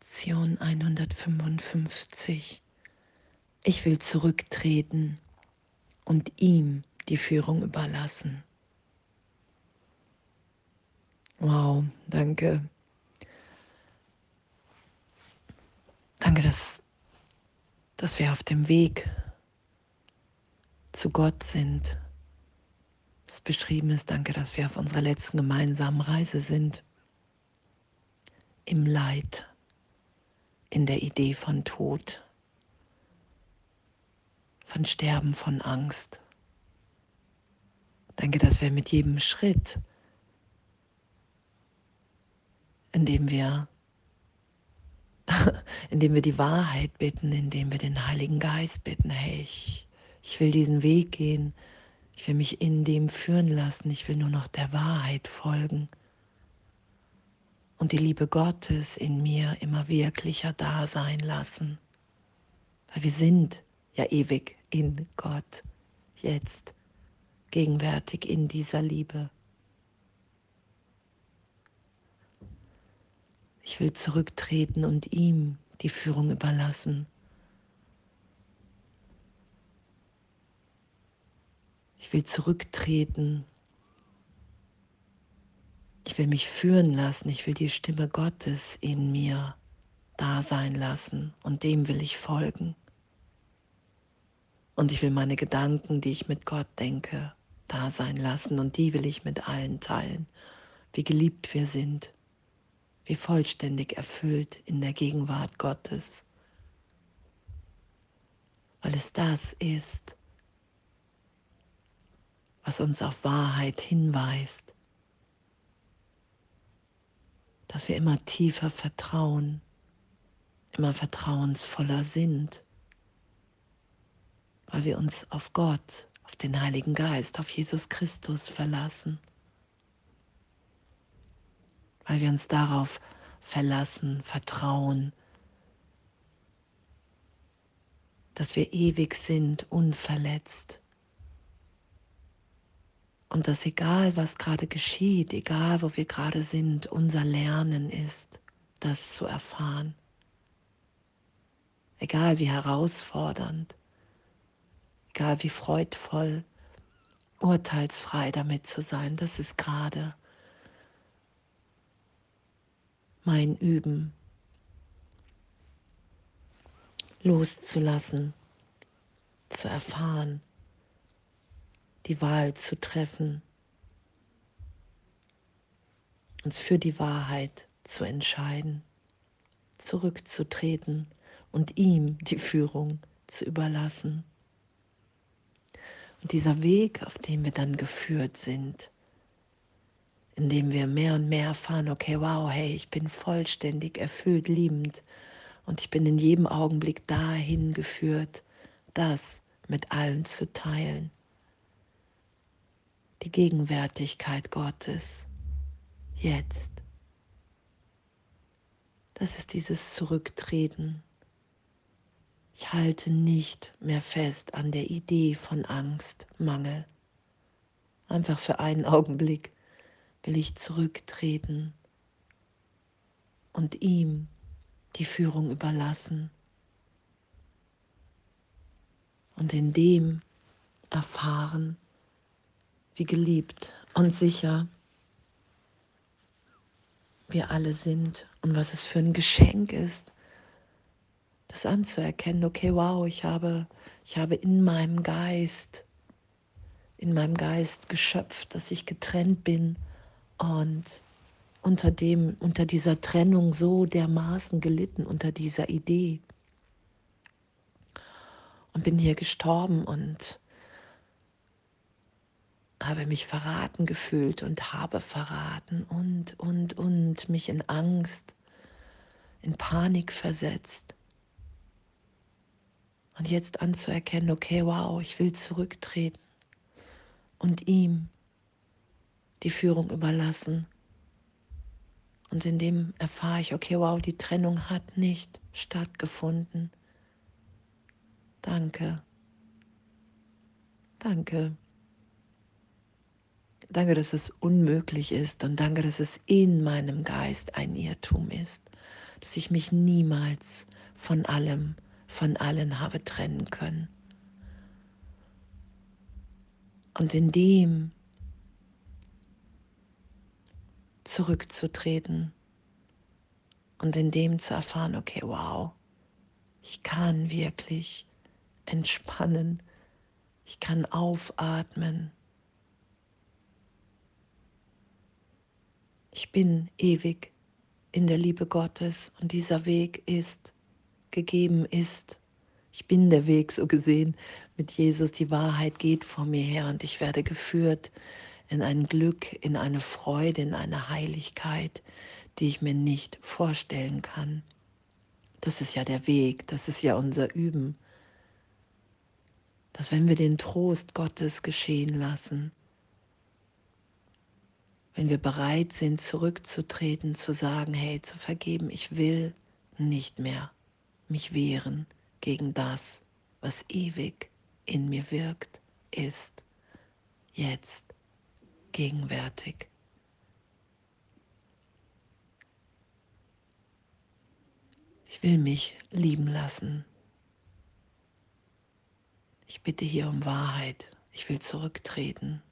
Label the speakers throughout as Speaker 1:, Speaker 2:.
Speaker 1: Lektion 155. Ich will zurücktreten und ihm die Führung überlassen. Wow, danke. Danke, dass, dass wir auf dem Weg zu Gott sind. Es beschrieben ist, danke, dass wir auf unserer letzten gemeinsamen Reise sind. Im Leid, in der Idee von Tod, von Sterben, von Angst. Danke, dass wir mit jedem Schritt, in dem wir, indem wir die Wahrheit bitten, indem wir den Heiligen Geist bitten, hey, ich, ich will diesen Weg gehen, ich will mich in dem führen lassen, ich will nur noch der Wahrheit folgen und die Liebe Gottes in mir immer wirklicher da sein lassen. Weil wir sind ja ewig in Gott, jetzt, gegenwärtig in dieser Liebe. Ich will zurücktreten und ihm die Führung überlassen. Ich will zurücktreten ich will mich führen lassen, ich will die Stimme Gottes in mir da sein lassen. Und dem will ich folgen. Und ich will meine Gedanken, die ich mit Gott denke, da sein lassen. Und die will ich mit allen teilen, wie geliebt wir sind, wie vollständig erfüllt in der Gegenwart Gottes, weil es das ist, was uns auf Wahrheit hinweist dass wir immer tiefer vertrauen, immer vertrauensvoller sind, weil wir uns auf Gott, auf den Heiligen Geist, auf Jesus Christus verlassen, weil wir uns darauf verlassen, vertrauen, dass wir ewig sind, unverletzt, und dass egal, was gerade geschieht, egal, wo wir gerade sind, unser Lernen ist, das zu erfahren. Egal wie herausfordernd, egal wie freudvoll, urteilsfrei damit zu sein, das ist gerade mein Üben, loszulassen, zu erfahren die Wahl zu treffen, uns für die Wahrheit zu entscheiden, zurückzutreten und ihm die Führung zu überlassen. Und dieser Weg, auf dem wir dann geführt sind, in dem wir mehr und mehr erfahren, okay, wow, hey, ich bin vollständig erfüllt, liebend. Und ich bin in jedem Augenblick dahin geführt, das mit allen zu teilen die Gegenwärtigkeit Gottes jetzt. Das ist dieses Zurücktreten. Ich halte nicht mehr fest an der Idee von Angst, Mangel. Einfach für einen Augenblick will ich zurücktreten und ihm die Führung überlassen. Und in dem erfahren, wie geliebt und sicher wir alle sind und was es für ein Geschenk ist, das anzuerkennen, okay, wow, ich habe, ich habe in meinem Geist, in meinem Geist geschöpft, dass ich getrennt bin und unter dem, unter dieser Trennung so dermaßen gelitten, unter dieser Idee. Und bin hier gestorben und habe mich verraten gefühlt und habe verraten und, und, und mich in Angst, in Panik versetzt. Und jetzt anzuerkennen, okay, wow, ich will zurücktreten und ihm die Führung überlassen. Und in dem erfahre ich, okay, wow, die Trennung hat nicht stattgefunden. Danke. Danke. Danke, dass es unmöglich ist und danke, dass es in meinem Geist ein Irrtum ist. dass ich mich niemals von allem, von allen habe trennen können. Und in dem zurückzutreten und in dem zu erfahren, okay, wow, ich kann wirklich entspannen, ich kann aufatmen. Ich bin ewig in der Liebe Gottes und dieser Weg ist gegeben ist. Ich bin der Weg so gesehen mit Jesus. Die Wahrheit geht vor mir her und ich werde geführt in ein Glück, in eine Freude, in eine Heiligkeit, die ich mir nicht vorstellen kann. Das ist ja der Weg, das ist ja unser Üben. Dass wenn wir den Trost Gottes geschehen lassen, wenn wir bereit sind, zurückzutreten, zu sagen, hey, zu vergeben, ich will nicht mehr mich wehren gegen das, was ewig in mir wirkt, ist jetzt gegenwärtig. Ich will mich lieben lassen. Ich bitte hier um Wahrheit. Ich will zurücktreten.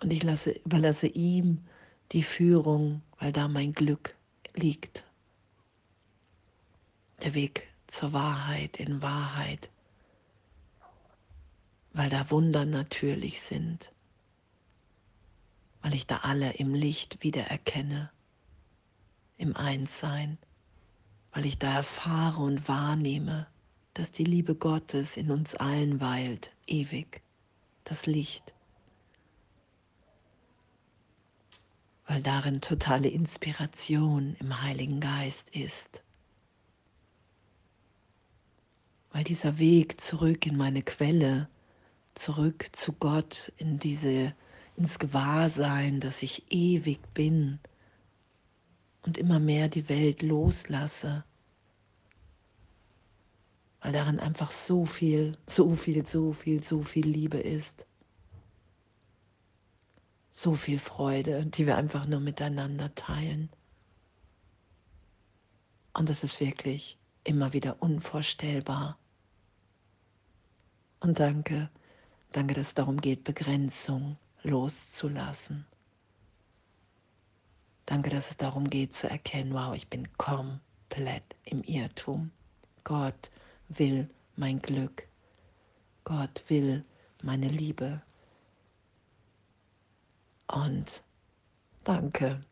Speaker 1: Und ich lasse, überlasse ihm die Führung, weil da mein Glück liegt. Der Weg zur Wahrheit in Wahrheit, weil da Wunder natürlich sind, weil ich da alle im Licht wiedererkenne, im Einssein, weil ich da erfahre und wahrnehme, dass die Liebe Gottes in uns allen weilt, ewig, das Licht. Weil darin totale Inspiration im Heiligen Geist ist. Weil dieser Weg zurück in meine Quelle, zurück zu Gott, in diese, ins Gewahrsein, dass ich ewig bin und immer mehr die Welt loslasse, weil darin einfach so viel, so viel, so viel, so viel Liebe ist so viel Freude, die wir einfach nur miteinander teilen. Und es ist wirklich immer wieder unvorstellbar. Und danke, danke, dass es darum geht, Begrenzung loszulassen. Danke, dass es darum geht zu erkennen, wow, ich bin komplett im Irrtum. Gott will mein Glück. Gott will meine Liebe. Und danke.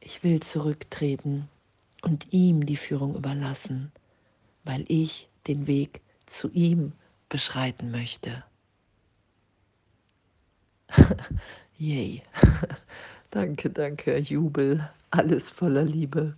Speaker 1: Ich will zurücktreten und ihm die Führung überlassen, weil ich den Weg zu ihm beschreiten möchte. Yay. danke, danke, Jubel, alles voller Liebe.